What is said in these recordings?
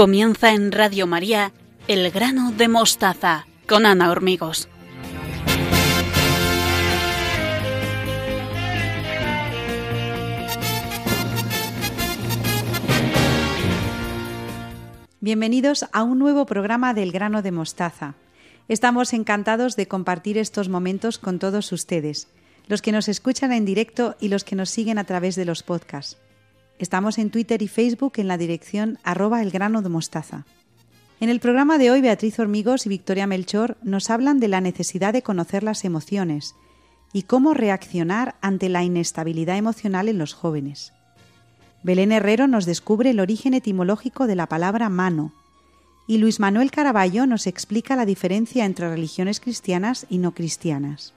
Comienza en Radio María El grano de mostaza con Ana Hormigos. Bienvenidos a un nuevo programa del grano de mostaza. Estamos encantados de compartir estos momentos con todos ustedes, los que nos escuchan en directo y los que nos siguen a través de los podcasts. Estamos en Twitter y Facebook en la dirección arroba el grano de mostaza. En el programa de hoy, Beatriz Hormigos y Victoria Melchor nos hablan de la necesidad de conocer las emociones y cómo reaccionar ante la inestabilidad emocional en los jóvenes. Belén Herrero nos descubre el origen etimológico de la palabra mano y Luis Manuel Caraballo nos explica la diferencia entre religiones cristianas y no cristianas.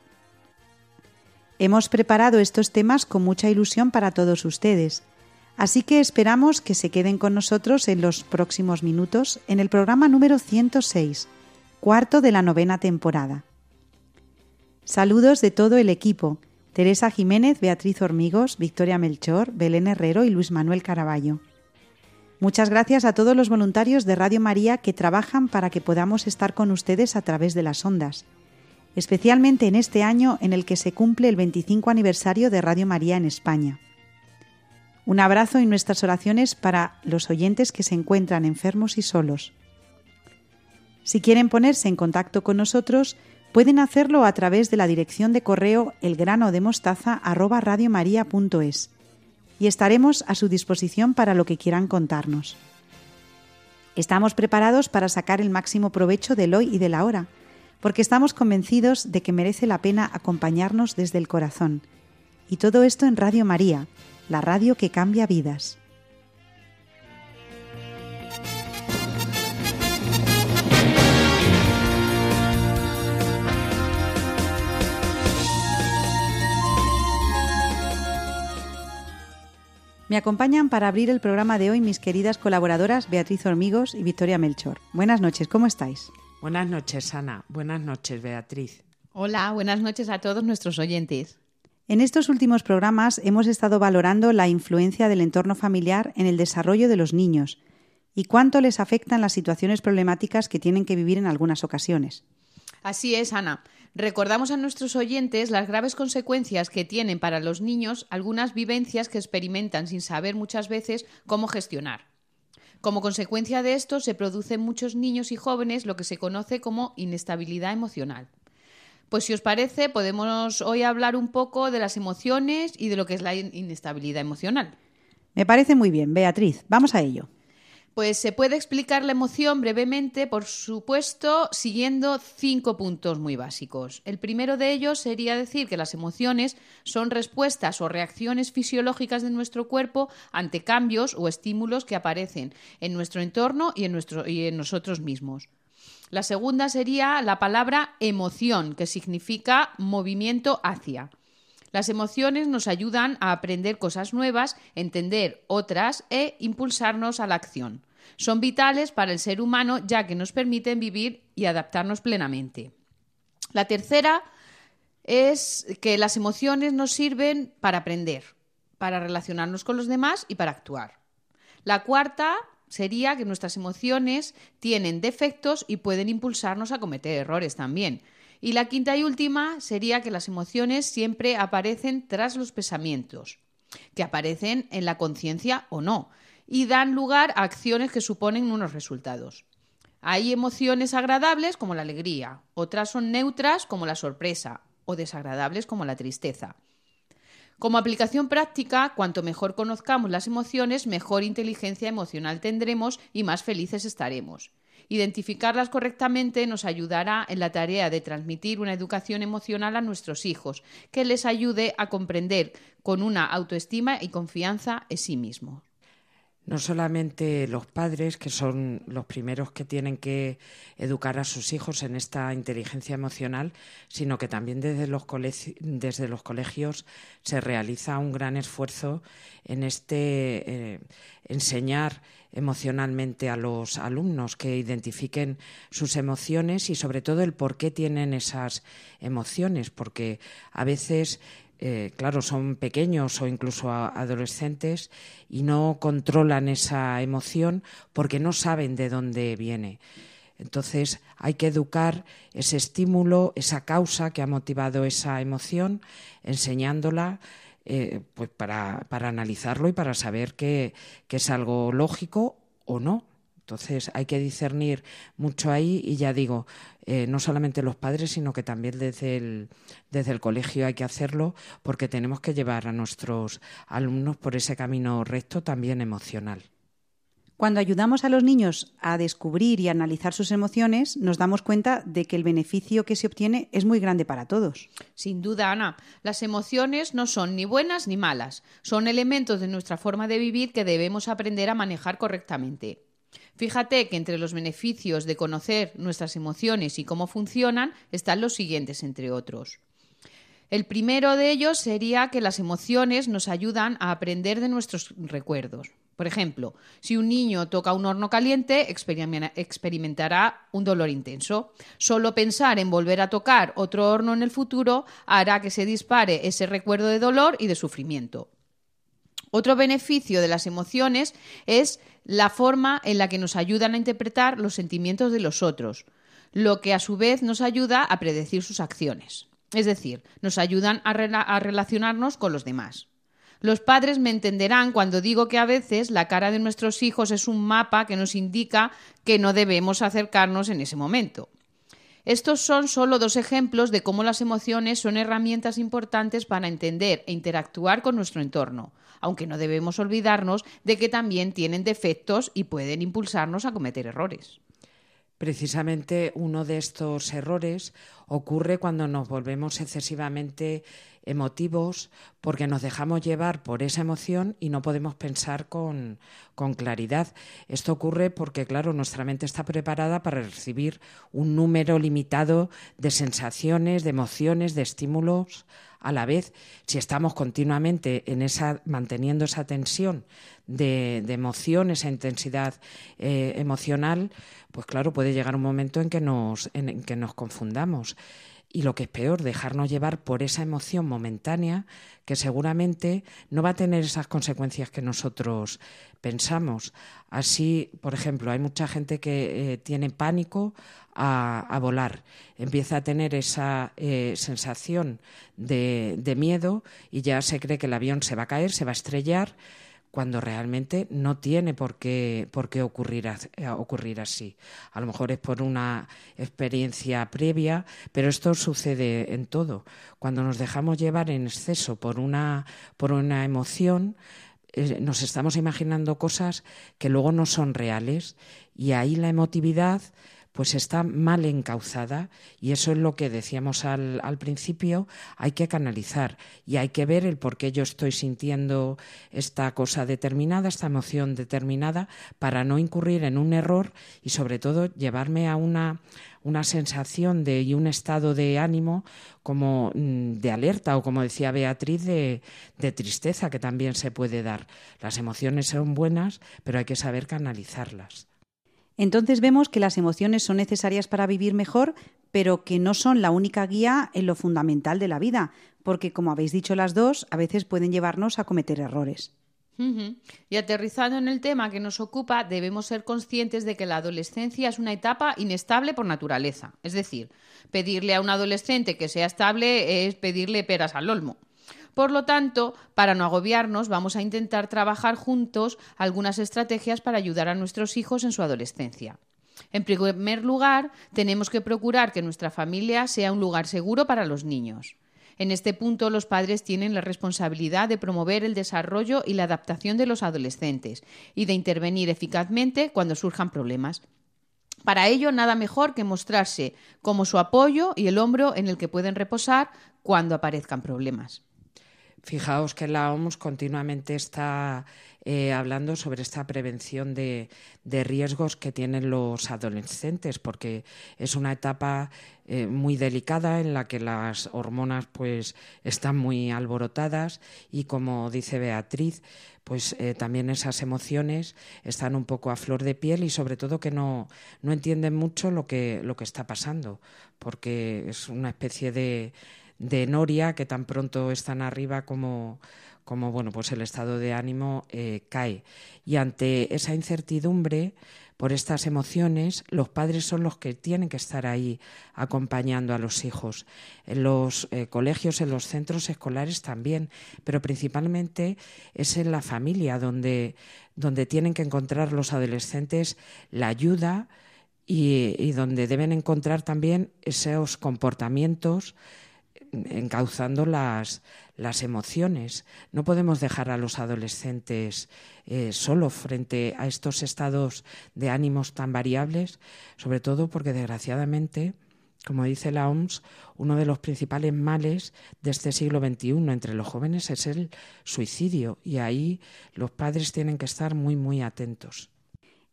Hemos preparado estos temas con mucha ilusión para todos ustedes Así que esperamos que se queden con nosotros en los próximos minutos en el programa número 106, cuarto de la novena temporada. Saludos de todo el equipo, Teresa Jiménez, Beatriz Hormigos, Victoria Melchor, Belén Herrero y Luis Manuel Caraballo. Muchas gracias a todos los voluntarios de Radio María que trabajan para que podamos estar con ustedes a través de las ondas, especialmente en este año en el que se cumple el 25 aniversario de Radio María en España. Un abrazo y nuestras oraciones para los oyentes que se encuentran enfermos y solos. Si quieren ponerse en contacto con nosotros, pueden hacerlo a través de la dirección de correo elgranodemostaza@radiomaria.es y estaremos a su disposición para lo que quieran contarnos. Estamos preparados para sacar el máximo provecho del hoy y de la hora, porque estamos convencidos de que merece la pena acompañarnos desde el corazón. Y todo esto en Radio María, la radio que cambia vidas. Me acompañan para abrir el programa de hoy mis queridas colaboradoras Beatriz Hormigos y Victoria Melchor. Buenas noches, ¿cómo estáis? Buenas noches, Ana. Buenas noches, Beatriz. Hola, buenas noches a todos nuestros oyentes. En estos últimos programas hemos estado valorando la influencia del entorno familiar en el desarrollo de los niños y cuánto les afectan las situaciones problemáticas que tienen que vivir en algunas ocasiones. Así es, Ana. Recordamos a nuestros oyentes las graves consecuencias que tienen para los niños algunas vivencias que experimentan sin saber muchas veces cómo gestionar. Como consecuencia de esto se produce en muchos niños y jóvenes lo que se conoce como inestabilidad emocional. Pues si os parece, podemos hoy hablar un poco de las emociones y de lo que es la inestabilidad emocional. Me parece muy bien, Beatriz. Vamos a ello. Pues se puede explicar la emoción brevemente, por supuesto, siguiendo cinco puntos muy básicos. El primero de ellos sería decir que las emociones son respuestas o reacciones fisiológicas de nuestro cuerpo ante cambios o estímulos que aparecen en nuestro entorno y en, nuestro, y en nosotros mismos. La segunda sería la palabra emoción, que significa movimiento hacia. Las emociones nos ayudan a aprender cosas nuevas, entender otras e impulsarnos a la acción. Son vitales para el ser humano ya que nos permiten vivir y adaptarnos plenamente. La tercera es que las emociones nos sirven para aprender, para relacionarnos con los demás y para actuar. La cuarta sería que nuestras emociones tienen defectos y pueden impulsarnos a cometer errores también. Y la quinta y última sería que las emociones siempre aparecen tras los pensamientos, que aparecen en la conciencia o no, y dan lugar a acciones que suponen unos resultados. Hay emociones agradables como la alegría, otras son neutras como la sorpresa o desagradables como la tristeza. Como aplicación práctica, cuanto mejor conozcamos las emociones, mejor inteligencia emocional tendremos y más felices estaremos. Identificarlas correctamente nos ayudará en la tarea de transmitir una educación emocional a nuestros hijos, que les ayude a comprender con una autoestima y confianza en sí mismos no solamente los padres, que son los primeros que tienen que educar a sus hijos en esta inteligencia emocional, sino que también desde los, desde los colegios se realiza un gran esfuerzo en este eh, enseñar emocionalmente a los alumnos que identifiquen sus emociones y sobre todo el por qué tienen esas emociones, porque a veces eh, claro, son pequeños o incluso adolescentes y no controlan esa emoción porque no saben de dónde viene. Entonces hay que educar ese estímulo, esa causa que ha motivado esa emoción, enseñándola eh, pues para, analizarlo y para saber que es algo lógico o no. Entonces hay que discernir mucho ahí y ya digo, eh, no solamente los padres, sino que también desde el, desde el colegio hay que hacerlo porque tenemos que llevar a nuestros alumnos por ese camino recto también emocional. Cuando ayudamos a los niños a descubrir y analizar sus emociones, nos damos cuenta de que el beneficio que se obtiene es muy grande para todos. Sin duda, Ana, las emociones no son ni buenas ni malas, son elementos de nuestra forma de vivir que debemos aprender a manejar correctamente. Fíjate que entre los beneficios de conocer nuestras emociones y cómo funcionan están los siguientes, entre otros. El primero de ellos sería que las emociones nos ayudan a aprender de nuestros recuerdos. Por ejemplo, si un niño toca un horno caliente, experimentará un dolor intenso. Solo pensar en volver a tocar otro horno en el futuro hará que se dispare ese recuerdo de dolor y de sufrimiento. Otro beneficio de las emociones es la forma en la que nos ayudan a interpretar los sentimientos de los otros, lo que a su vez nos ayuda a predecir sus acciones. Es decir, nos ayudan a, relacionarnos con los demás. Los padres me entenderán cuando digo que a veces la cara de nuestros hijos es un mapa que nos indica que no debemos acercarnos en ese momento. Estos son solo dos ejemplos de cómo las emociones son herramientas importantes para entender e interactuar con nuestro entorno, aunque no debemos olvidarnos de que también tienen defectos y pueden impulsarnos a cometer errores. Precisamente uno de estos errores ocurre cuando nos volvemos excesivamente emotivos porque nos dejamos llevar por esa emoción y no podemos pensar con, claridad. Esto ocurre porque, claro, nuestra mente está preparada para recibir un número limitado de sensaciones, de emociones, de estímulos a la vez. Si estamos continuamente en esa, manteniendo esa tensión de, emoción, esa intensidad eh, emocional, pues claro, puede llegar un momento en que nos, en que nos confundamos y lo que es peor, dejarnos llevar por esa emoción momentánea que seguramente no va a tener esas consecuencias que nosotros pensamos. Así, por ejemplo, hay mucha gente que eh, tiene pánico a, volar, empieza a tener esa eh, sensación de, de miedo y ya se cree que el avión se va a caer, se va a estrellar cuando realmente no tiene por qué, por qué ocurrir, eh, así. A lo mejor es por una experiencia previa, pero esto sucede en todo. Cuando nos dejamos llevar en exceso por una, por una emoción, eh, nos estamos imaginando cosas que luego no son reales y ahí la emotividad pues está mal encauzada y eso es lo que decíamos al, principio, hay que canalizar y hay que ver el por qué yo estoy sintiendo esta cosa determinada, esta emoción determinada, para no incurrir en un error y sobre todo llevarme a una, una sensación de, y un estado de ánimo como mm, de alerta o como decía Beatriz, de, de tristeza que también se puede dar. Las emociones son buenas, pero hay que saber canalizarlas. Entonces vemos que las emociones son necesarias para vivir mejor, pero que no son la única guía en lo fundamental de la vida, porque como habéis dicho las dos, a veces pueden llevarnos a cometer errores. Y aterrizando en el tema que nos ocupa, debemos ser conscientes de que la adolescencia es una etapa inestable por naturaleza. Es decir, pedirle a un adolescente que sea estable es pedirle peras al olmo. Por lo tanto, para no agobiarnos, vamos a intentar trabajar juntos algunas estrategias para ayudar a nuestros hijos en su adolescencia. En primer lugar, tenemos que procurar que nuestra familia sea un lugar seguro para los niños. En este punto, los padres tienen la responsabilidad de promover el desarrollo y la adaptación de los adolescentes y de intervenir eficazmente cuando surjan problemas. Para ello, nada mejor que mostrarse como su apoyo y el hombro en el que pueden reposar cuando aparezcan problemas. Fijaos que la OMS continuamente está eh, hablando sobre esta prevención de, riesgos que tienen los adolescentes, porque es una etapa eh, muy delicada en la que las hormonas pues están muy alborotadas y como dice Beatriz, pues eh, también esas emociones están un poco a flor de piel y sobre todo que no, no entienden mucho lo que, lo que está pasando, porque es una especie de de noria que tan pronto están arriba como, como bueno, pues el estado de ánimo eh, cae. Y ante esa incertidumbre, por estas emociones, los padres son los que tienen que estar ahí acompañando a los hijos. En los eh, colegios, en los centros escolares también, pero principalmente es en la familia donde, donde tienen que encontrar los adolescentes la ayuda y, y donde deben encontrar también esos comportamientos encauzando las, las emociones. No podemos dejar a los adolescentes eh, solos frente a estos estados de ánimos tan variables, sobre todo porque desgraciadamente, como dice la OMS, uno de los principales males de este siglo XXI entre los jóvenes es el suicidio y ahí los padres tienen que estar muy, muy atentos.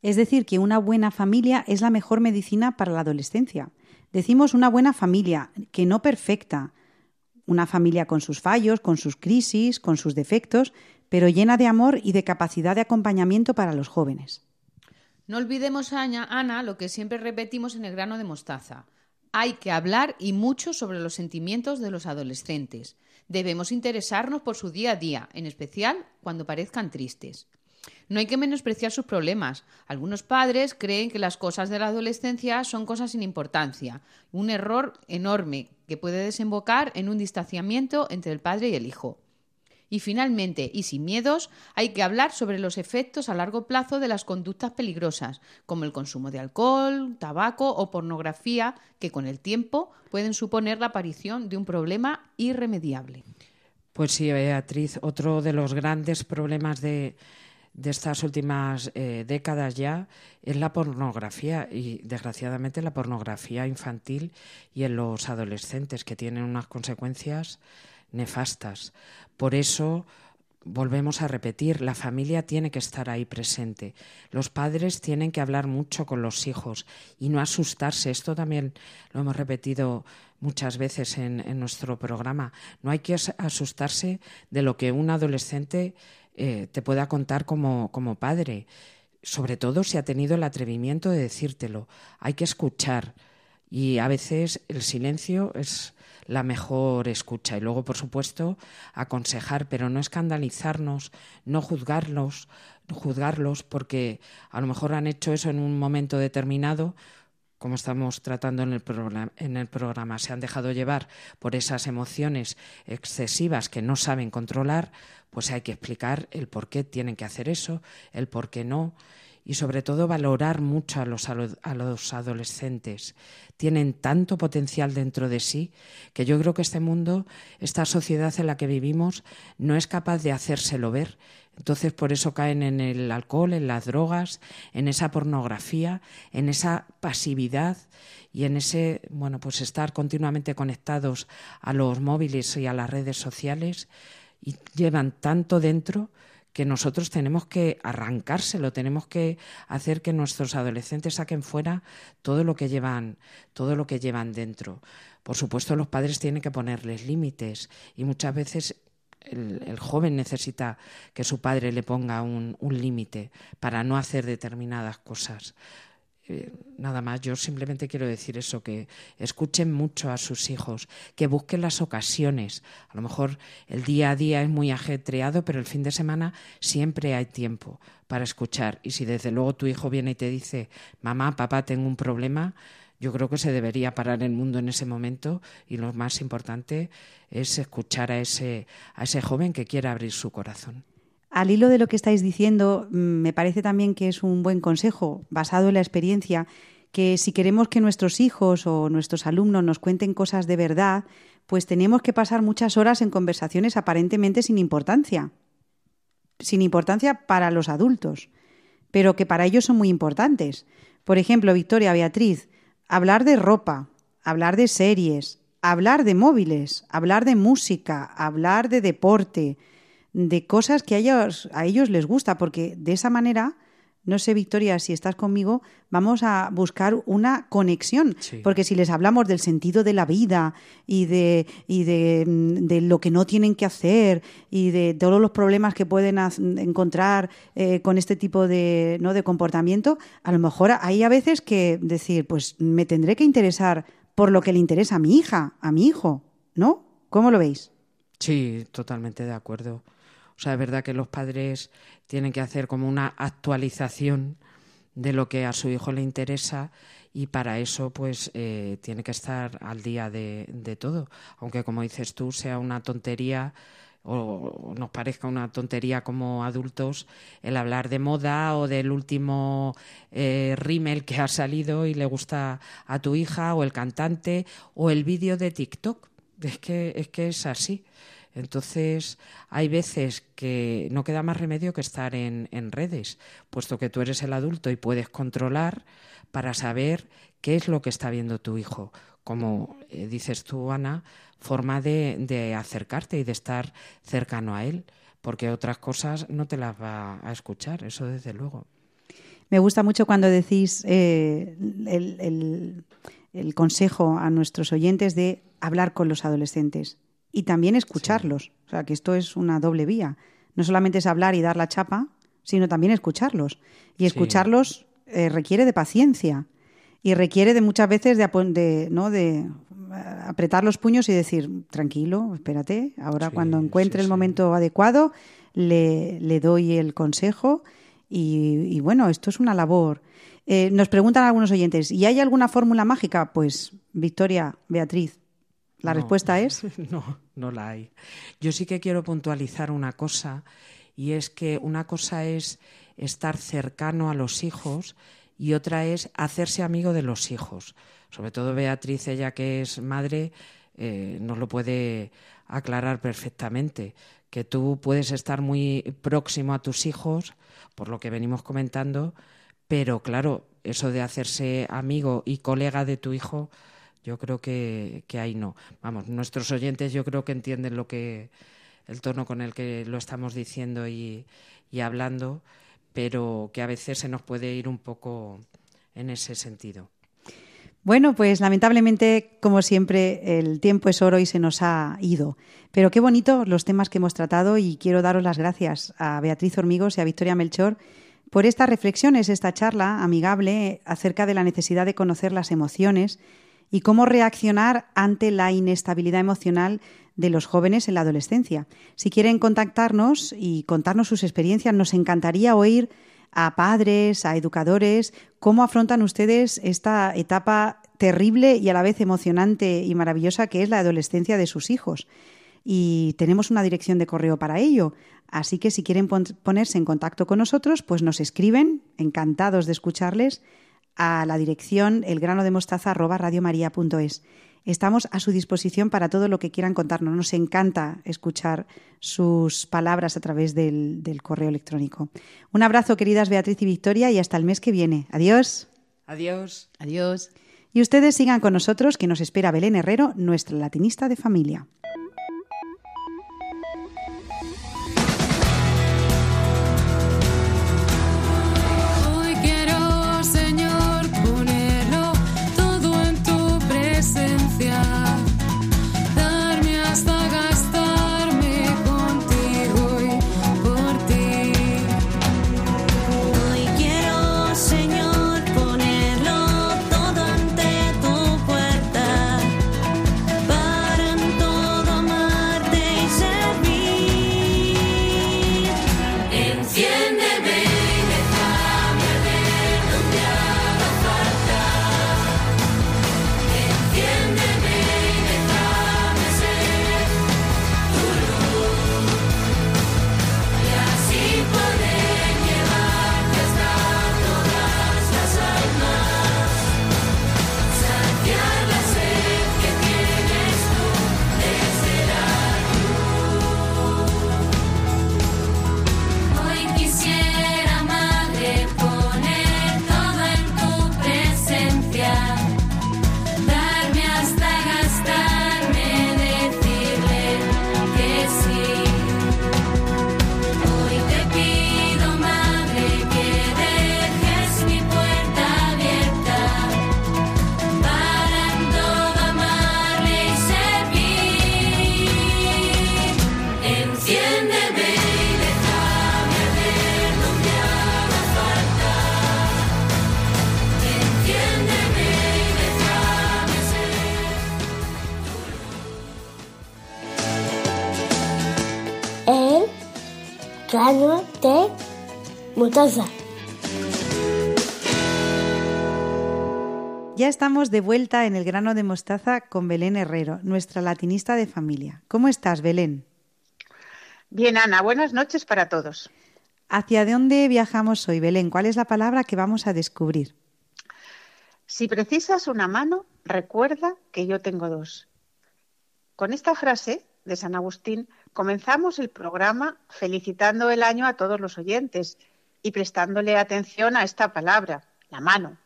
Es decir, que una buena familia es la mejor medicina para la adolescencia. Decimos una buena familia, que no perfecta, una familia con sus fallos, con sus crisis, con sus defectos, pero llena de amor y de capacidad de acompañamiento para los jóvenes. No olvidemos, Ana, lo que siempre repetimos en el grano de mostaza. Hay que hablar y mucho sobre los sentimientos de los adolescentes. Debemos interesarnos por su día a día, en especial cuando parezcan tristes. No hay que menospreciar sus problemas. Algunos padres creen que las cosas de la adolescencia son cosas sin importancia, un error enorme que puede desembocar en un distanciamiento entre el padre y el hijo. Y finalmente, y sin miedos, hay que hablar sobre los efectos a largo plazo de las conductas peligrosas, como el consumo de alcohol, tabaco o pornografía, que con el tiempo pueden suponer la aparición de un problema irremediable. Pues sí, Beatriz, otro de los grandes problemas de, de estas últimas eh, décadas ya es la pornografía y desgraciadamente la pornografía infantil y en los adolescentes que tienen unas consecuencias nefastas. Por eso volvemos a repetir, la familia tiene que estar ahí presente. Los padres tienen que hablar mucho con los hijos y no asustarse. Esto también lo hemos repetido muchas veces en, en nuestro programa. No hay que asustarse de lo que un adolescente eh, te pueda contar como, como padre, sobre todo si ha tenido el atrevimiento de decírtelo. Hay que escuchar. Y a veces el silencio es la mejor escucha. Y luego, por supuesto, aconsejar, pero no escandalizarnos, no juzgarlos, juzgarlos porque a lo mejor han hecho eso en un momento determinado, como estamos tratando en el, en el programa, se han dejado llevar por esas emociones excesivas que no saben controlar, pues hay que explicar el por qué tienen que hacer eso, el por qué no y sobre todo valorar mucho a los, a los adolescentes. Tienen tanto potencial dentro de sí que yo creo que este mundo, esta sociedad en la que vivimos, no es capaz de hacérselo ver. Entonces por eso caen en el alcohol, en las drogas, en esa pornografía, en esa pasividad y en ese, bueno, pues estar continuamente conectados a los móviles y a las redes sociales y llevan tanto dentro que nosotros tenemos que arrancárselo, tenemos que hacer que nuestros adolescentes saquen fuera todo lo que llevan, todo lo que llevan dentro. Por supuesto, los padres tienen que ponerles límites y muchas veces el, joven necesita que su padre le ponga un límite para no hacer determinadas cosas. Eh, nada más, yo simplemente quiero decir eso, que escuchen mucho a sus hijos, que busquen las ocasiones. A lo mejor el día a día es muy ajetreado, pero el fin de semana siempre hay tiempo para escuchar. Y si desde luego tu hijo viene y te dice, mamá, papá, tengo un problema, yo creo que se debería parar el mundo en ese momento y lo más importante es escuchar a ese, a ese joven que quiera abrir su corazón. Al hilo de lo que estáis diciendo, mm, me parece también que es un buen consejo, basado en la experiencia, que si queremos que nuestros hijos o nuestros alumnos nos cuenten cosas de verdad, pues tenemos que pasar muchas horas en conversaciones aparentemente sin importancia. Sin importancia para los adultos, pero que para ellos son muy importantes. Por ejemplo, Victoria, Beatriz, hablar de ropa, hablar de series, hablar de móviles, hablar de música, hablar de deporte, de cosas que a ellos, a ellos les gusta, porque de esa manera, no sé, Victoria, si estás conmigo, vamos a buscar una conexión, porque si les hablamos del sentido de la vida y de, y de, de, lo que no tienen que hacer y de todos los problemas que pueden encontrar eh, con este tipo de, ¿no? de comportamiento, a lo mejor hay a veces que decir, pues me tendré que interesar por lo que le interesa a mi hija, a mi hijo, ¿no? ¿Cómo lo veis? Sí, totalmente de acuerdo. O sea, es verdad que los padres tienen que hacer como una actualización de lo que a su hijo le interesa y para eso pues eh, tiene que estar al día de, de, todo. Aunque como dices tú sea una tontería o nos parezca una tontería como adultos el hablar de moda o del último eh, rímel que ha salido y le gusta a tu hija o el cantante o el vídeo de TikTok. Es que, es que es así. Entonces, hay veces que no queda más remedio que estar en, redes, puesto que tú eres el adulto y puedes controlar para saber qué es lo que está viendo tu hijo. Como eh, dices tú, Ana, forma de, acercarte y de estar cercano a él, porque otras cosas no te las va a escuchar, eso desde luego. Me gusta mucho cuando decís eh, el, consejo a nuestros oyentes de hablar con los adolescentes y también escucharlos. Sí. O sea, que esto es una doble vía. No solamente es hablar y dar la chapa, sino también escucharlos. Y escucharlos sí. eh, requiere de paciencia y requiere de muchas veces de, de, ¿no? de apretar los puños y decir, tranquilo, espérate, ahora sí, cuando encuentre el momento adecuado le, le, doy el consejo y, y, bueno, esto es una labor. Eh, nos preguntan algunos oyentes, ¿y hay alguna fórmula mágica? Pues, Victoria, Beatriz, la no, respuesta es... No, no la hay. Yo sí que quiero puntualizar una cosa y es que una cosa es estar cercano a los hijos y otra es hacerse amigo de los hijos. Sobre todo Beatriz, ella que es madre, eh, nos lo puede aclarar perfectamente, que tú puedes estar muy próximo a tus hijos, por lo que venimos comentando, pero claro, eso de hacerse amigo y colega de tu hijo, yo creo que, que ahí no. Vamos, nuestros oyentes yo creo que entienden lo que el tono con el que lo estamos diciendo y, y hablando pero que a veces se nos puede ir un poco en ese sentido. Bueno, pues lamentablemente, como siempre, el tiempo es oro y se nos ha ido. Pero qué bonito los temas que hemos tratado y quiero daros las gracias a Beatriz Hormigos y a Victoria Melchor por estas reflexiones, esta charla amigable acerca de la necesidad de conocer las emociones y cómo reaccionar ante la inestabilidad emocional de los jóvenes en la adolescencia. Si quieren contactarnos y contarnos sus experiencias, nos encantaría oír a padres, a educadores, cómo afrontan ustedes esta etapa terrible y a la vez emocionante y maravillosa que es la adolescencia de sus hijos. Y tenemos una dirección de correo para ello. Así que si quieren ponerse en contacto con nosotros, pues nos escriben, encantados de escucharles, a la dirección elgranodemostaza.radiomaria.es. Estamos a su disposición para todo lo que quieran contarnos. Nos encanta escuchar sus palabras a través del, del, correo electrónico. Un abrazo, queridas Beatriz y Victoria, y hasta el mes que viene. Adiós. Adiós. Adiós. Y ustedes sigan con nosotros, que nos espera Belén Herrero, nuestra latinista de familia. Ya estamos de vuelta en el grano de mostaza con Belén Herrero, nuestra latinista de familia. ¿Cómo estás, Belén? Bien, Ana, buenas noches para todos. ¿Hacia dónde viajamos hoy, Belén? ¿Cuál es la palabra que vamos a descubrir? Si precisas una mano, recuerda que yo tengo dos. Con esta frase de San Agustín comenzamos el programa felicitando el año a todos los oyentes y prestándole atención a esta palabra, la mano.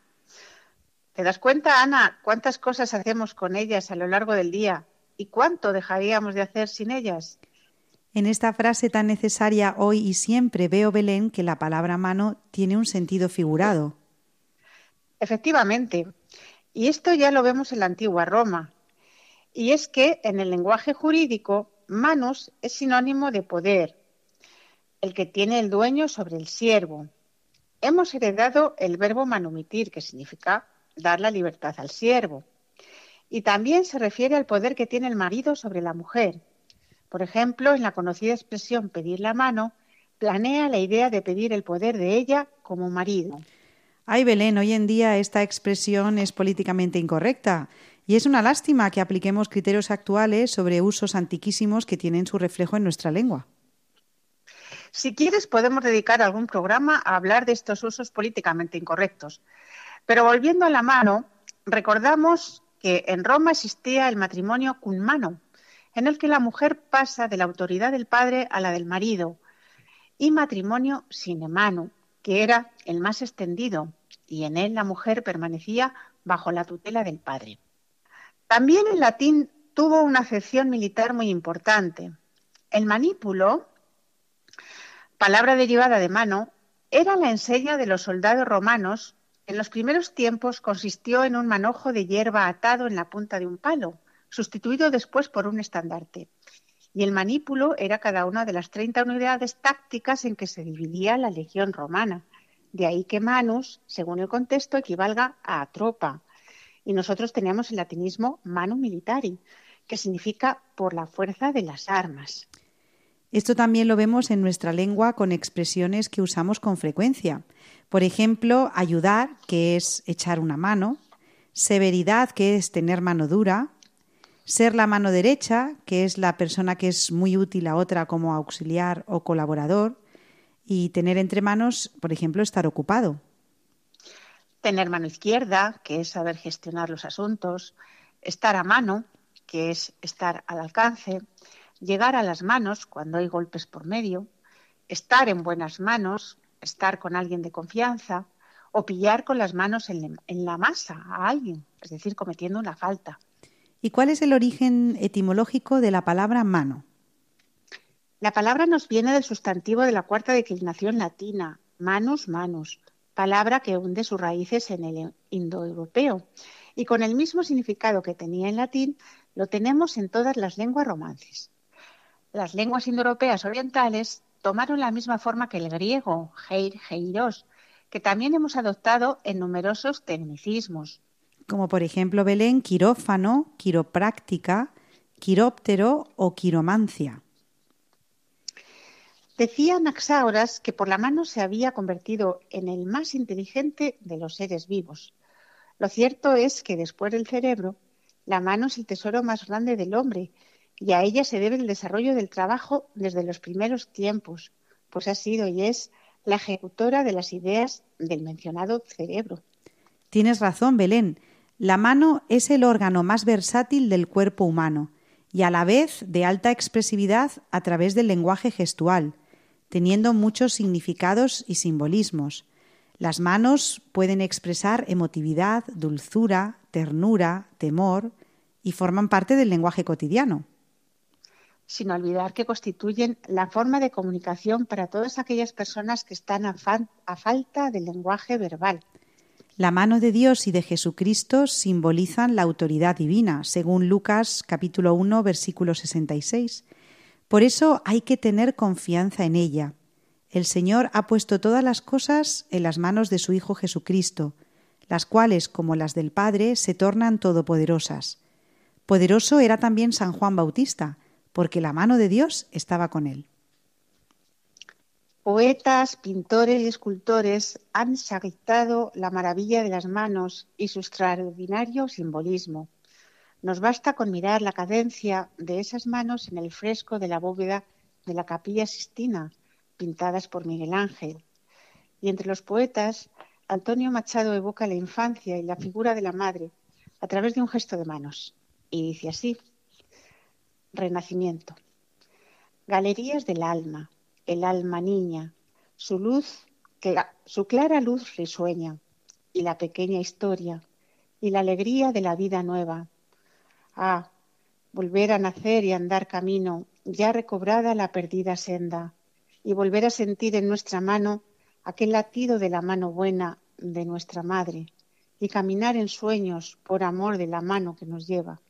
¿Te das cuenta, Ana, cuántas cosas hacemos con ellas a lo largo del día y cuánto dejaríamos de hacer sin ellas? En esta frase tan necesaria hoy y siempre veo, Belén, que la palabra mano tiene un sentido figurado. Efectivamente. Y esto ya lo vemos en la antigua Roma. Y es que en el lenguaje jurídico, manus es sinónimo de poder, el que tiene el dueño sobre el siervo. Hemos heredado el verbo manumitir, que significa dar la libertad al siervo. Y también se refiere al poder que tiene el marido sobre la mujer. Por ejemplo, en la conocida expresión pedir la mano, planea la idea de pedir el poder de ella como marido. Ay, Belén, hoy en día esta expresión es políticamente incorrecta y es una lástima que apliquemos criterios actuales sobre usos antiquísimos que tienen su reflejo en nuestra lengua. Si quieres, podemos dedicar algún programa a hablar de estos usos políticamente incorrectos. Pero volviendo a la mano, recordamos que en Roma existía el matrimonio cum mano, en el que la mujer pasa de la autoridad del padre a la del marido, y matrimonio sine mano, que era el más extendido, y en él la mujer permanecía bajo la tutela del padre. También el latín tuvo una acepción militar muy importante. El manípulo, palabra derivada de mano, era la enseña de los soldados romanos en los primeros tiempos consistió en un manojo de hierba atado en la punta de un palo, sustituido después por un estandarte. Y el manípulo era cada una de las 30 unidades tácticas en que se dividía la legión romana. De ahí que manus, según el contexto, equivalga a tropa. Y nosotros teníamos el latinismo manu militari, que significa por la fuerza de las armas. Esto también lo vemos en nuestra lengua con expresiones que usamos con frecuencia. Por ejemplo, ayudar, que es echar una mano, severidad, que es tener mano dura, ser la mano derecha, que es la persona que es muy útil a otra como auxiliar o colaborador, y tener entre manos, por ejemplo, estar ocupado. Tener mano izquierda, que es saber gestionar los asuntos, estar a mano, que es estar al alcance, llegar a las manos cuando hay golpes por medio, estar en buenas manos, estar con alguien de confianza o pillar con las manos en, la masa a alguien, es decir, cometiendo una falta. ¿Y cuál es el origen etimológico de la palabra mano? La palabra nos viene del sustantivo de la cuarta declinación latina, manus manus, palabra que hunde sus raíces en el indoeuropeo y con el mismo significado que tenía en latín lo tenemos en todas las lenguas romances. Las lenguas indoeuropeas orientales tomaron la misma forma que el griego, heir, heiros, que también hemos adoptado en numerosos tecnicismos. Como por ejemplo Belén, quirófano, quiropráctica, quiróptero o quiromancia. Decía Anaxágoras que por la mano se había convertido en el más inteligente de los seres vivos. Lo cierto es que después del cerebro, la mano es el tesoro más grande del hombre y a ella se debe el desarrollo del trabajo desde los primeros tiempos, pues ha sido y es la ejecutora de las ideas del mencionado cerebro. Tienes razón, Belén. La mano es el órgano más versátil del cuerpo humano y a la vez de alta expresividad a través del lenguaje gestual, teniendo muchos significados y simbolismos. Las manos pueden expresar emotividad, dulzura, ternura, temor y forman parte del lenguaje cotidiano sin olvidar que constituyen la forma de comunicación para todas aquellas personas que están a, falta del lenguaje verbal. La mano de Dios y de Jesucristo simbolizan la autoridad divina, según Lucas capítulo 1 versículo 66. Por eso hay que tener confianza en ella. El Señor ha puesto todas las cosas en las manos de su Hijo Jesucristo, las cuales, como las del Padre, se tornan todopoderosas. Poderoso era también San Juan Bautista, porque la mano de Dios estaba con él. Poetas, pintores y escultores han sagitado la maravilla de las manos y su extraordinario simbolismo. Nos basta con mirar la cadencia de esas manos en el fresco de la bóveda de la capilla Sistina, pintadas por Miguel Ángel. Y entre los poetas, Antonio Machado evoca la infancia y la figura de la madre a través de un gesto de manos. Y dice así, Renacimiento. Galerías del alma, el alma niña, su luz, su clara luz risueña, y la pequeña historia, y la alegría de la vida nueva. Ah, volver a nacer y andar camino, ya recobrada la perdida senda, y volver a sentir en nuestra mano aquel latido de la mano buena de nuestra madre, y caminar en sueños por amor de la mano que nos lleva.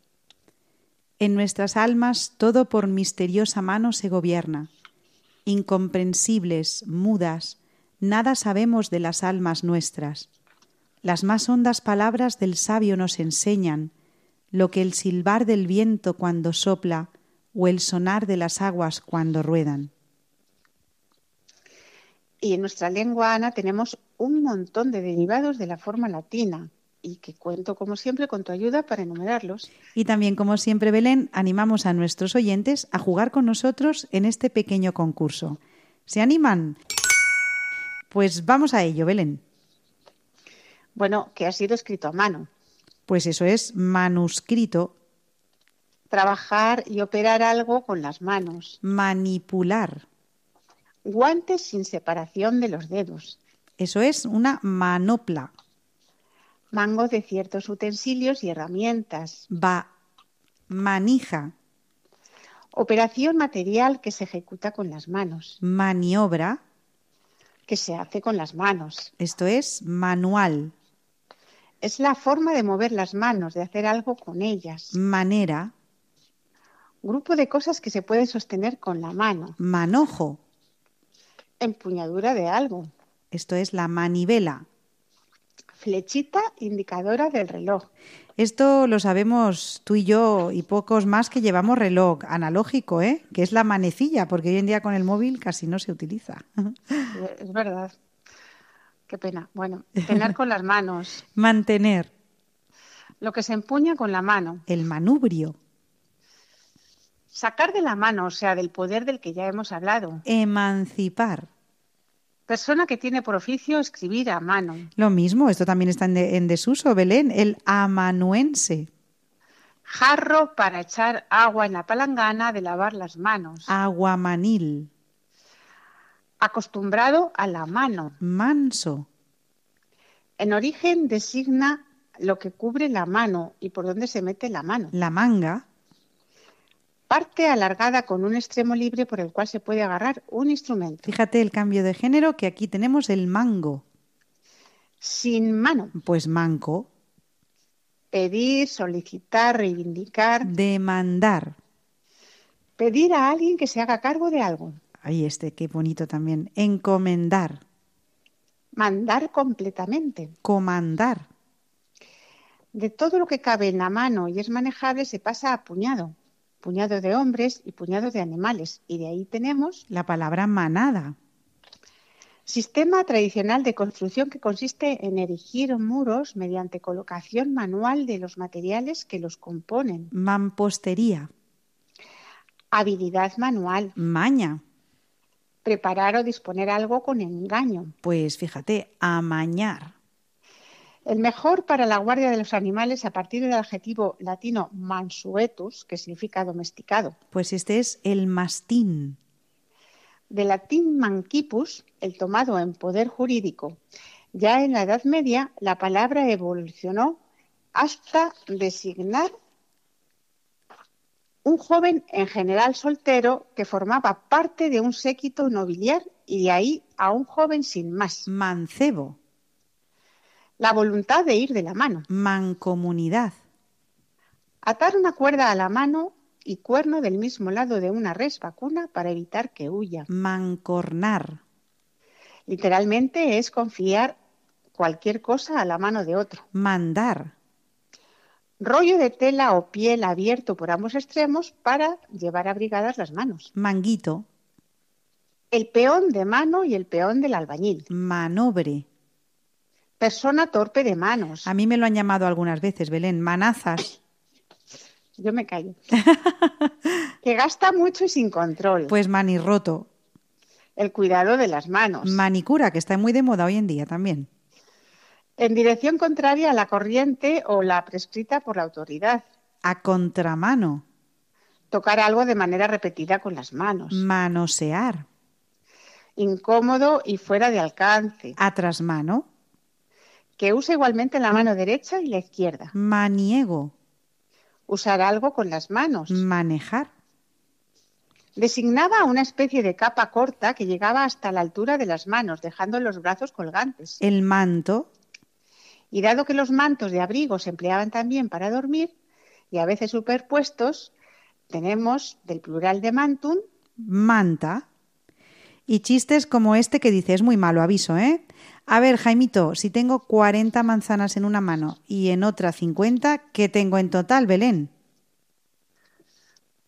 En nuestras almas todo por misteriosa mano se gobierna incomprensibles, mudas, nada sabemos de las almas nuestras. Las más hondas palabras del sabio nos enseñan lo que el silbar del viento cuando sopla o el sonar de las aguas cuando ruedan. Y en nuestra lengua, Ana, tenemos un montón de derivados de la forma latina, y que cuento, como siempre, con tu ayuda para enumerarlos. Y también, como siempre, Belén, animamos a nuestros oyentes a jugar con nosotros en este pequeño concurso. ¿Se animan? Pues vamos a ello, Belén. Bueno, que ha sido escrito a mano. Pues eso es manuscrito. Trabajar y operar algo con las manos. Manipular. Guantes sin separación de los dedos. Eso es una manopla mango de ciertos utensilios y herramientas. Va, manija. Operación material que se ejecuta con las manos. Maniobra. Que se hace con las manos. Esto es manual. Es la forma de mover las manos, de hacer algo con ellas. Manera. Grupo de cosas que se pueden sostener con la mano. Manojo. Empuñadura de algo. Esto es la manivela flechita indicadora del reloj. Esto lo sabemos tú y yo y pocos más que llevamos reloj analógico, ¿eh? que es la manecilla, porque hoy en día con el móvil casi no se utiliza. Es verdad. Qué pena. Bueno, tener con las manos. Mantener. Lo que se empuña con la mano. El manubrio. Sacar de la mano, o sea, del poder del que ya hemos hablado. Emancipar. Persona que tiene por oficio escribir a mano. Lo mismo, esto también está en, desuso, Belén, el amanuense. Jarro para echar agua en la palangana de lavar las manos. Aguamanil. Acostumbrado a la mano. Manso. En origen designa lo que cubre la mano y por dónde se mete la mano. La manga parte alargada con un extremo libre por el cual se puede agarrar un instrumento. Fíjate el cambio de género que aquí tenemos el mango. Sin mano. Pues manco. Pedir, solicitar, reivindicar. Demandar. Pedir a alguien que se haga cargo de algo. Ahí este, qué bonito también. Encomendar. Mandar completamente. Comandar. De todo lo que cabe en la mano y es manejable se pasa a puñado puñado de hombres y puñado de animales. Y de ahí tenemos la palabra manada. Sistema tradicional de construcción que consiste en erigir muros mediante colocación manual de los materiales que los componen. Mampostería. Habilidad manual. Maña. Preparar o disponer algo con engaño. Pues fíjate, amañar. El mejor para la guardia de los animales a partir del adjetivo latino mansuetus, que significa domesticado. Pues este es el mastín. De latín manquipus, el tomado en poder jurídico. Ya en la Edad Media la palabra evolucionó hasta designar un joven en general soltero que formaba parte de un séquito nobiliar y de ahí a un joven sin más. Mancebo la voluntad de ir de la mano. Mancomunidad. Atar una cuerda a la mano y cuerno del mismo lado de una res vacuna para evitar que huya. Mancornar. Literalmente es confiar cualquier cosa a la mano de otro. Mandar. Rollo de tela o piel abierto por ambos extremos para llevar abrigadas las manos. Manguito. El peón de mano y el peón del albañil. Manobre. Persona torpe de manos. A mí me lo han llamado algunas veces, Belén. Manazas. Yo me callo. que gasta mucho y sin control. Pues manirroto. El cuidado de las manos. Manicura, que está muy de moda hoy en día también. En dirección contraria a la corriente o la prescrita por la autoridad. A contramano. Tocar algo de manera repetida con las manos. Manosear. Incómodo y fuera de alcance. A trasmano. Que usa igualmente la mano derecha y la izquierda. Maniego. Usar algo con las manos. Manejar. Designaba una especie de capa corta que llegaba hasta la altura de las manos, dejando los brazos colgantes. El manto. Y dado que los mantos de abrigo se empleaban también para dormir, y a veces superpuestos, tenemos del plural de mantum. Manta. Y chistes como este que dice, es muy malo, aviso, ¿eh? A ver, Jaimito, si tengo 40 manzanas en una mano y en otra 50, ¿qué tengo en total, Belén?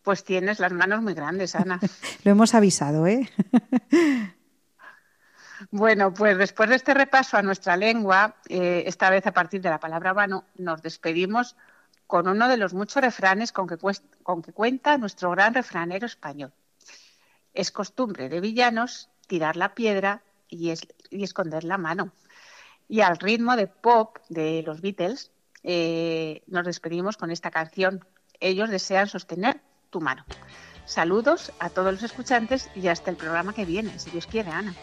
Pues tienes las manos muy grandes, Ana. Lo hemos avisado, ¿eh? bueno, pues después de este repaso a nuestra lengua, eh, esta vez a partir de la palabra mano, nos despedimos con uno de los muchos refranes con que, con que cuenta nuestro gran refranero español. Es costumbre de villanos tirar la piedra y, es, y, esconder la mano. Y al ritmo de pop de los Beatles, eh, nos despedimos con esta canción. Ellos desean sostener tu mano. Saludos a todos los escuchantes y hasta el programa que viene, si Dios quiere, Ana.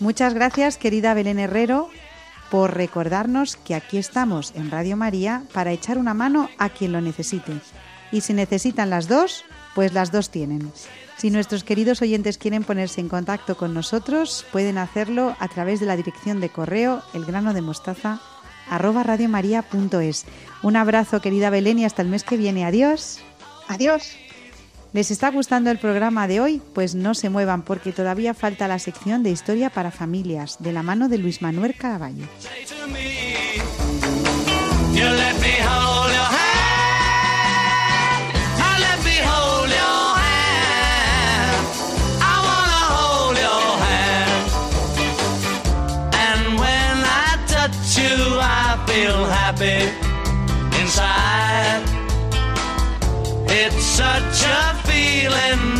Muchas gracias, querida Belén Herrero, por recordarnos que aquí estamos en Radio María para echar una mano a quien lo necesite. Y si necesitan las dos, pues las dos tienen. Si nuestros queridos oyentes quieren ponerse en contacto con nosotros, pueden hacerlo a través de la dirección de correo elgranodemostaza arroba radiomaria.es. Un abrazo, querida Belén, y hasta el mes que viene. Adiós. Adiós. ¿Les está gustando el programa de hoy? Pues no se muevan porque todavía falta la sección de historia para familias de la mano de Luis Manuel Caraballo. feel happy inside. It's such a feeling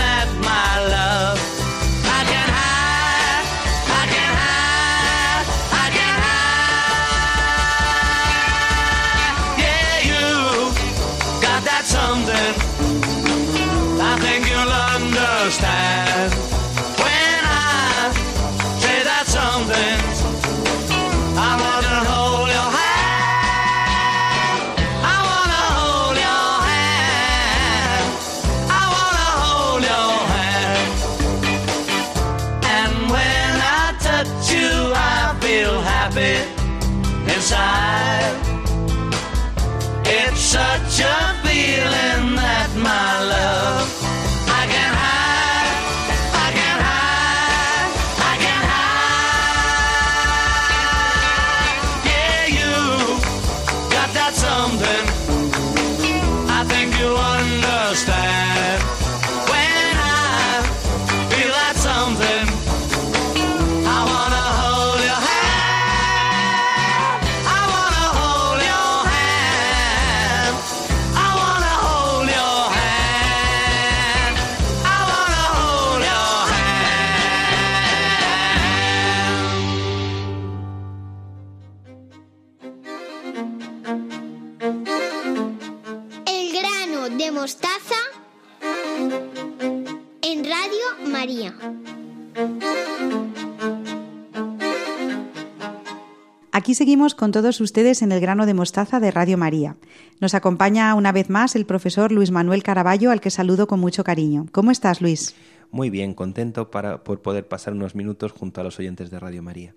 seguimos con todos ustedes en el grano de mostaza de Radio María. Nos acompaña una vez más el profesor Luis Manuel Caraballo, al que saludo con mucho cariño. ¿Cómo estás, Luis? Muy bien, contento para, por poder pasar unos minutos junto a los oyentes de Radio María.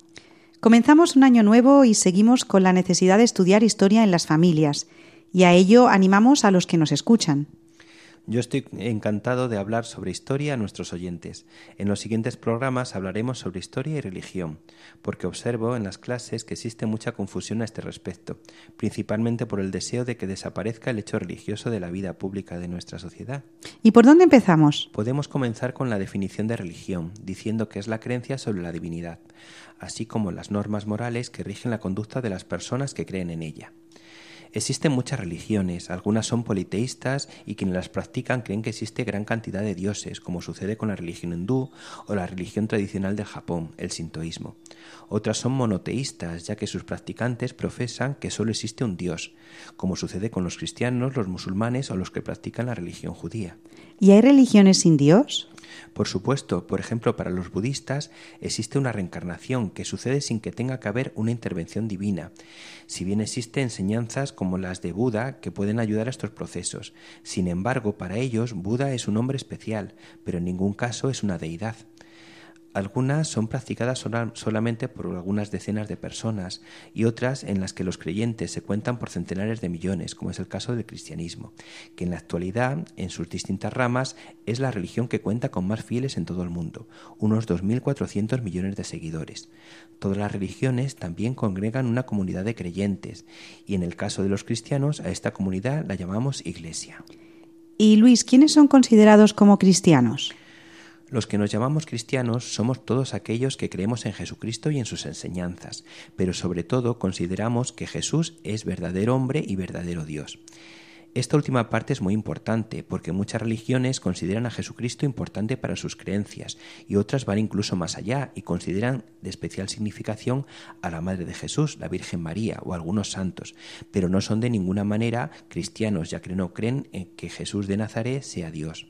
Comenzamos un año nuevo y seguimos con la necesidad de estudiar historia en las familias, y a ello animamos a los que nos escuchan. Yo estoy encantado de hablar sobre historia a nuestros oyentes. En los siguientes programas hablaremos sobre historia y religión, porque observo en las clases que existe mucha confusión a este respecto, principalmente por el deseo de que desaparezca el hecho religioso de la vida pública de nuestra sociedad. ¿Y por dónde empezamos? Podemos comenzar con la definición de religión, diciendo que es la creencia sobre la divinidad, así como las normas morales que rigen la conducta de las personas que creen en ella. Existen muchas religiones, algunas son politeístas y quienes las practican creen que existe gran cantidad de dioses, como sucede con la religión hindú o la religión tradicional del Japón, el sintoísmo. Otras son monoteístas, ya que sus practicantes profesan que solo existe un dios, como sucede con los cristianos, los musulmanes o los que practican la religión judía. ¿Y hay religiones sin Dios? Por supuesto, por ejemplo, para los budistas existe una reencarnación que sucede sin que tenga que haber una intervención divina. Si bien existen enseñanzas como las de Buda que pueden ayudar a estos procesos, sin embargo, para ellos Buda es un hombre especial, pero en ningún caso es una deidad. Algunas son practicadas sola- solamente por algunas decenas de personas y otras en las que los creyentes se cuentan por centenares de millones, como es el caso del cristianismo, que en la actualidad, en sus distintas ramas, es la religión que cuenta con más fieles en todo el mundo, unos 2.400 millones de seguidores. Todas las religiones también congregan una comunidad de creyentes y en el caso de los cristianos a esta comunidad la llamamos iglesia. Y Luis, ¿quiénes son considerados como cristianos? Los que nos llamamos cristianos somos todos aquellos que creemos en Jesucristo y en sus enseñanzas, pero sobre todo consideramos que Jesús es verdadero hombre y verdadero Dios. Esta última parte es muy importante porque muchas religiones consideran a Jesucristo importante para sus creencias y otras van incluso más allá y consideran de especial significación a la Madre de Jesús, la Virgen María o algunos santos, pero no son de ninguna manera cristianos ya que no creen en que Jesús de Nazaret sea Dios.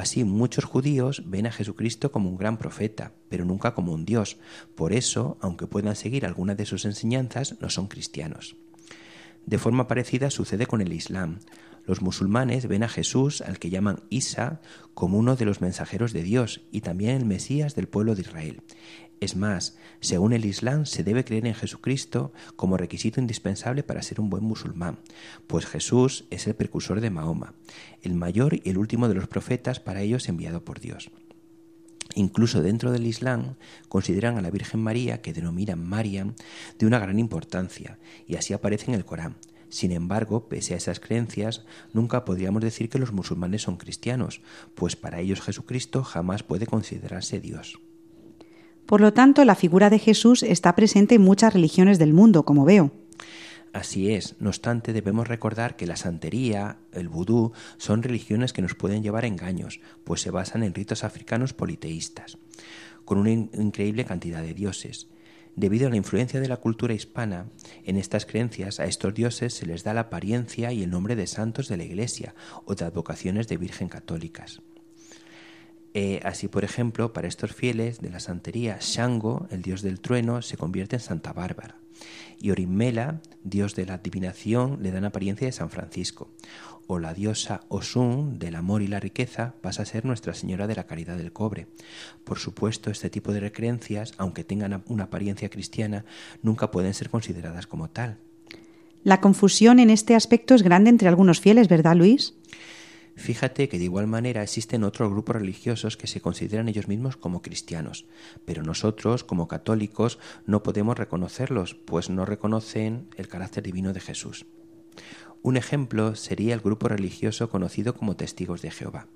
Así muchos judíos ven a Jesucristo como un gran profeta, pero nunca como un Dios. Por eso, aunque puedan seguir algunas de sus enseñanzas, no son cristianos. De forma parecida sucede con el Islam. Los musulmanes ven a Jesús, al que llaman Isa, como uno de los mensajeros de Dios y también el Mesías del pueblo de Israel. Es más, según el Islam se debe creer en Jesucristo como requisito indispensable para ser un buen musulmán, pues Jesús es el precursor de Mahoma, el mayor y el último de los profetas para ellos enviado por Dios. Incluso dentro del Islam consideran a la Virgen María, que denominan Mariam, de una gran importancia, y así aparece en el Corán. Sin embargo, pese a esas creencias, nunca podríamos decir que los musulmanes son cristianos, pues para ellos Jesucristo jamás puede considerarse Dios. Por lo tanto, la figura de Jesús está presente en muchas religiones del mundo, como veo. Así es, no obstante debemos recordar que la santería, el vudú, son religiones que nos pueden llevar a engaños, pues se basan en ritos africanos politeístas, con una in- increíble cantidad de dioses. Debido a la influencia de la cultura hispana, en estas creencias a estos dioses se les da la apariencia y el nombre de santos de la Iglesia o de advocaciones de Virgen católicas. Eh, así, por ejemplo, para estos fieles de la santería, Shango, el dios del trueno, se convierte en Santa Bárbara. Y Orimela, dios de la adivinación, le dan apariencia de San Francisco. O la diosa Osun, del amor y la riqueza, pasa a ser Nuestra Señora de la Caridad del Cobre. Por supuesto, este tipo de creencias, aunque tengan una apariencia cristiana, nunca pueden ser consideradas como tal. La confusión en este aspecto es grande entre algunos fieles, ¿verdad, Luis? Fíjate que de igual manera existen otros grupos religiosos que se consideran ellos mismos como cristianos, pero nosotros, como católicos, no podemos reconocerlos, pues no reconocen el carácter divino de Jesús. Un ejemplo sería el grupo religioso conocido como Testigos de Jehová.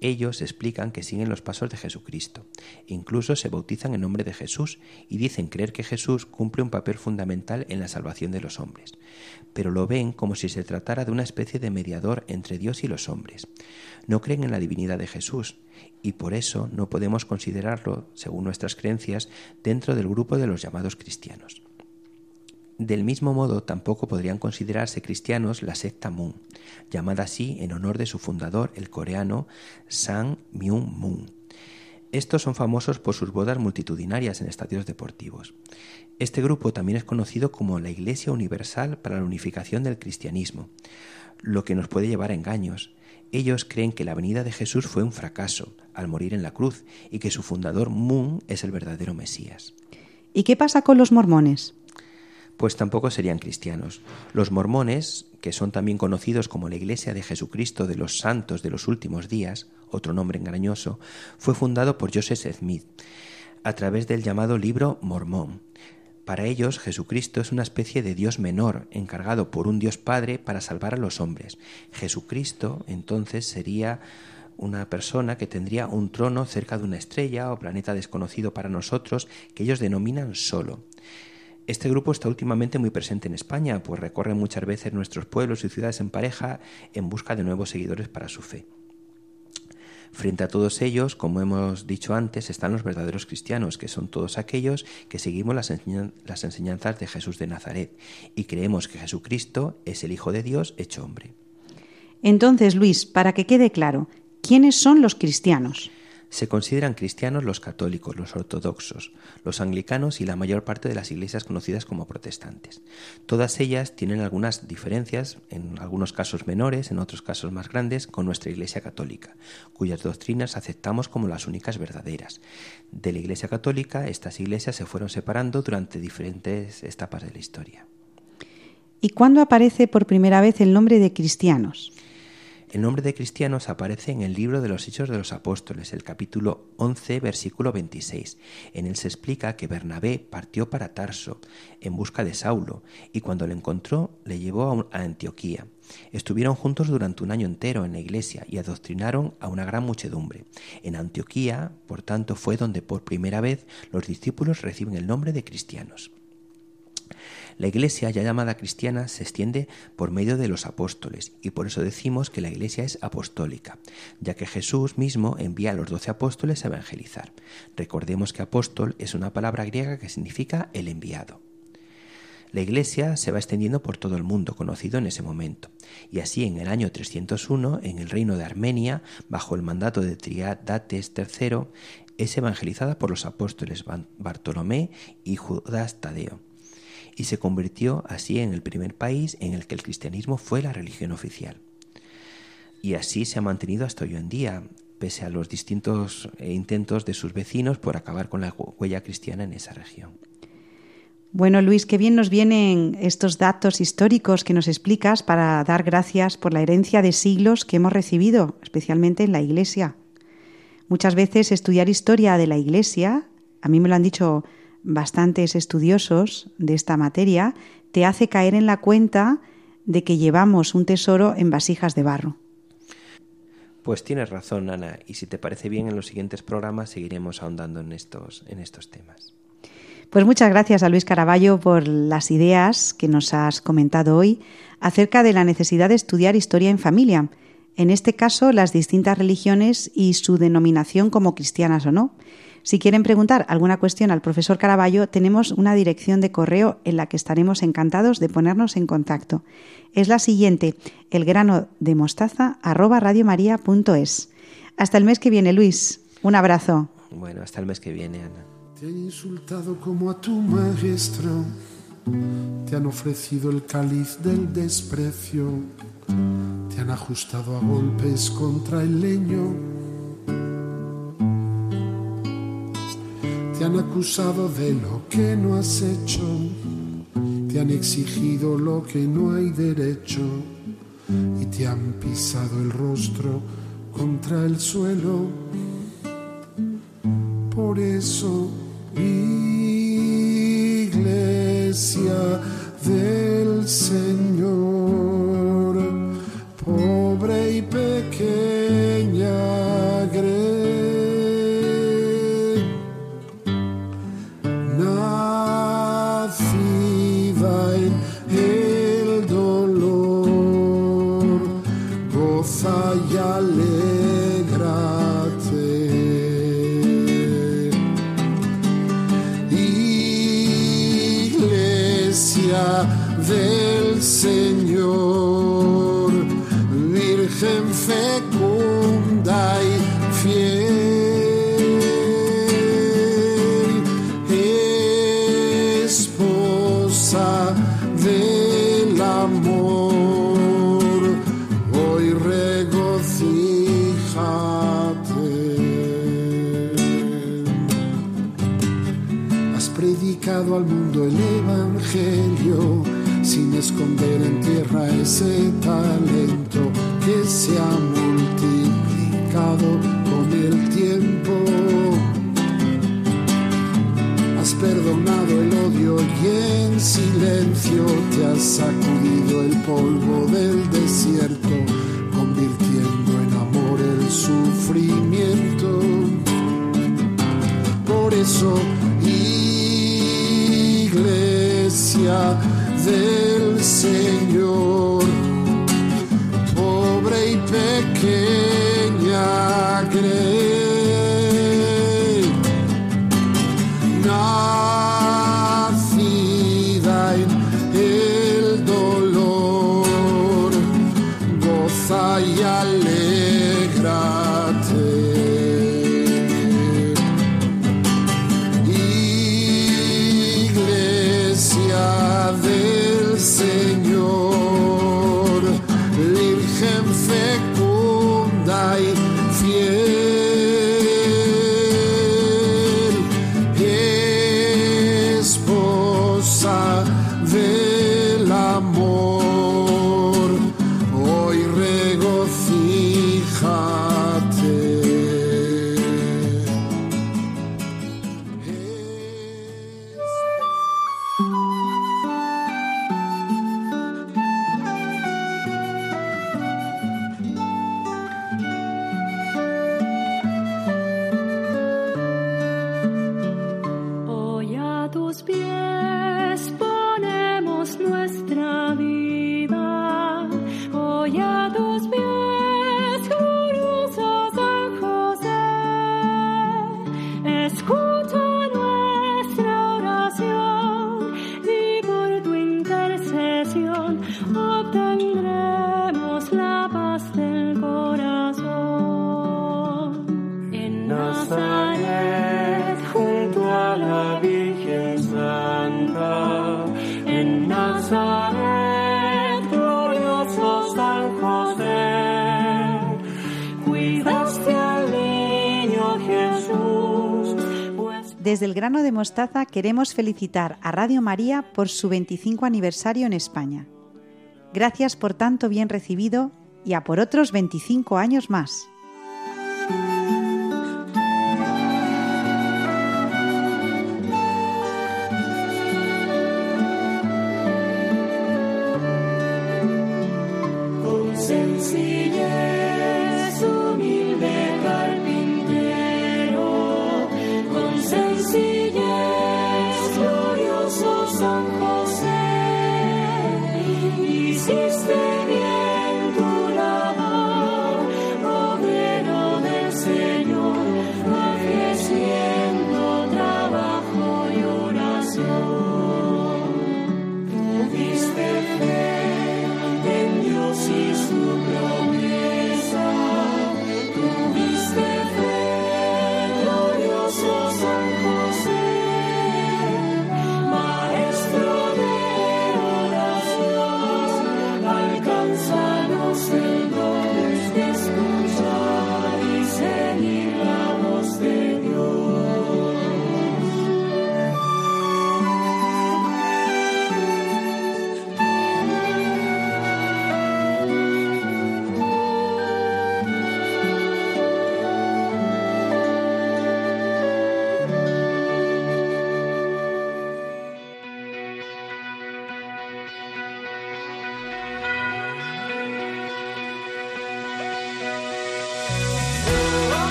Ellos explican que siguen los pasos de Jesucristo, incluso se bautizan en nombre de Jesús y dicen creer que Jesús cumple un papel fundamental en la salvación de los hombres, pero lo ven como si se tratara de una especie de mediador entre Dios y los hombres. No creen en la divinidad de Jesús y por eso no podemos considerarlo, según nuestras creencias, dentro del grupo de los llamados cristianos. Del mismo modo, tampoco podrían considerarse cristianos la secta Moon, llamada así en honor de su fundador, el coreano Sang Myung Moon. Estos son famosos por sus bodas multitudinarias en estadios deportivos. Este grupo también es conocido como la Iglesia Universal para la Unificación del Cristianismo, lo que nos puede llevar a engaños. Ellos creen que la venida de Jesús fue un fracaso al morir en la cruz y que su fundador Moon es el verdadero Mesías. ¿Y qué pasa con los mormones? Pues tampoco serían cristianos. Los mormones, que son también conocidos como la Iglesia de Jesucristo de los Santos de los Últimos Días, otro nombre engañoso, fue fundado por Joseph Smith a través del llamado libro Mormón. Para ellos, Jesucristo es una especie de Dios menor, encargado por un Dios Padre para salvar a los hombres. Jesucristo, entonces, sería una persona que tendría un trono cerca de una estrella o planeta desconocido para nosotros que ellos denominan solo. Este grupo está últimamente muy presente en España, pues recorre muchas veces nuestros pueblos y ciudades en pareja en busca de nuevos seguidores para su fe. Frente a todos ellos, como hemos dicho antes, están los verdaderos cristianos, que son todos aquellos que seguimos las, las enseñanzas de Jesús de Nazaret y creemos que Jesucristo es el Hijo de Dios hecho hombre. Entonces, Luis, para que quede claro, ¿quiénes son los cristianos? Se consideran cristianos los católicos, los ortodoxos, los anglicanos y la mayor parte de las iglesias conocidas como protestantes. Todas ellas tienen algunas diferencias, en algunos casos menores, en otros casos más grandes, con nuestra iglesia católica, cuyas doctrinas aceptamos como las únicas verdaderas. De la iglesia católica, estas iglesias se fueron separando durante diferentes etapas de la historia. ¿Y cuándo aparece por primera vez el nombre de cristianos? El nombre de cristianos aparece en el libro de los Hechos de los Apóstoles, el capítulo 11, versículo 26. En él se explica que Bernabé partió para Tarso en busca de Saulo y cuando lo encontró le llevó a Antioquía. Estuvieron juntos durante un año entero en la iglesia y adoctrinaron a una gran muchedumbre. En Antioquía, por tanto, fue donde por primera vez los discípulos reciben el nombre de cristianos. La Iglesia, ya llamada cristiana, se extiende por medio de los apóstoles y por eso decimos que la Iglesia es apostólica, ya que Jesús mismo envía a los doce apóstoles a evangelizar. Recordemos que apóstol es una palabra griega que significa el enviado. La Iglesia se va extendiendo por todo el mundo conocido en ese momento, y así en el año 301, en el reino de Armenia, bajo el mandato de Triadates III, es evangelizada por los apóstoles Bartolomé y Judas Tadeo y se convirtió así en el primer país en el que el cristianismo fue la religión oficial. Y así se ha mantenido hasta hoy en día, pese a los distintos eh, intentos de sus vecinos por acabar con la huella cristiana en esa región. Bueno, Luis, qué bien nos vienen estos datos históricos que nos explicas para dar gracias por la herencia de siglos que hemos recibido, especialmente en la Iglesia. Muchas veces estudiar historia de la Iglesia, a mí me lo han dicho bastantes estudiosos de esta materia, te hace caer en la cuenta de que llevamos un tesoro en vasijas de barro. Pues tienes razón, Ana, y si te parece bien, en los siguientes programas seguiremos ahondando en estos, en estos temas. Pues muchas gracias a Luis Caraballo por las ideas que nos has comentado hoy acerca de la necesidad de estudiar historia en familia, en este caso las distintas religiones y su denominación como cristianas o no. Si quieren preguntar alguna cuestión al profesor Caraballo, tenemos una dirección de correo en la que estaremos encantados de ponernos en contacto. Es la siguiente, elgranodemostaza@radiomaria.es. Hasta el mes que viene, Luis. Un abrazo. Bueno, hasta el mes que viene, Ana. Te han insultado como a tu maestro, te han ofrecido el cáliz del desprecio, te han ajustado a golpes contra el leño Te han acusado de lo que no has hecho, te han exigido lo que no hay derecho y te han pisado el rostro contra el suelo. Por eso, iglesia del Señor, Desde el grano de mostaza queremos felicitar a Radio María por su 25 aniversario en España. Gracias por tanto bien recibido y a por otros 25 años más.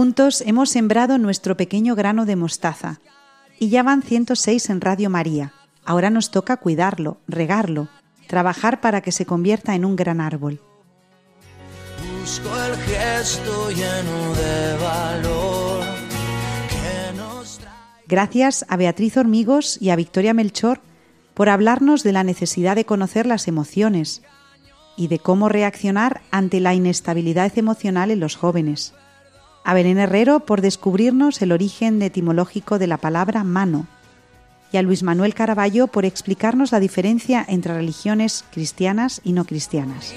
Juntos hemos sembrado nuestro pequeño grano de mostaza y ya van 106 en Radio María. Ahora nos toca cuidarlo, regarlo, trabajar para que se convierta en un gran árbol. busco el gesto lleno de valor que nos trae Gracias a Beatriz Hormigos y a Victoria Melchor por hablarnos de la necesidad de conocer las emociones y de cómo reaccionar ante la inestabilidad emocional en los jóvenes. A Belén Herrero por descubrirnos el origen etimológico de la palabra mano. Y a Luis Manuel Caraballo por explicarnos la diferencia entre religiones cristianas y no cristianas.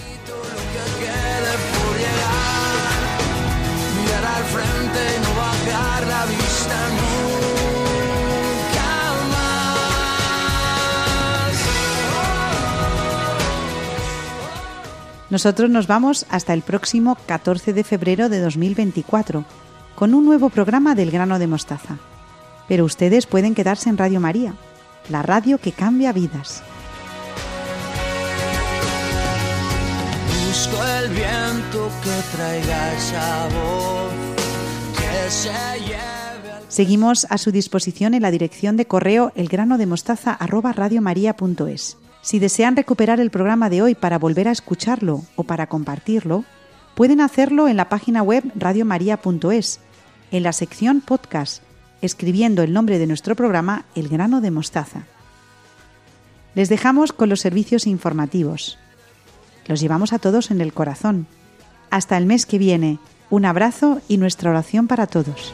Nosotros nos vamos hasta el próximo 14 de febrero de 2024 con un nuevo programa del grano de mostaza. Pero ustedes pueden quedarse en Radio María, la radio que cambia vidas. Busco el viento que traiga esa voz que se lleve al Seguimos a su disposición en la dirección de correo elgranodemostaza@radiomaria.es. Si desean recuperar el programa de hoy para volver a escucharlo o para compartirlo, pueden hacerlo en la página web radiomaria.es, en la sección podcast, escribiendo el nombre de nuestro programa El grano de mostaza. Les dejamos con los servicios informativos. Los llevamos a todos en el corazón. Hasta el mes que viene, un abrazo y nuestra oración para todos.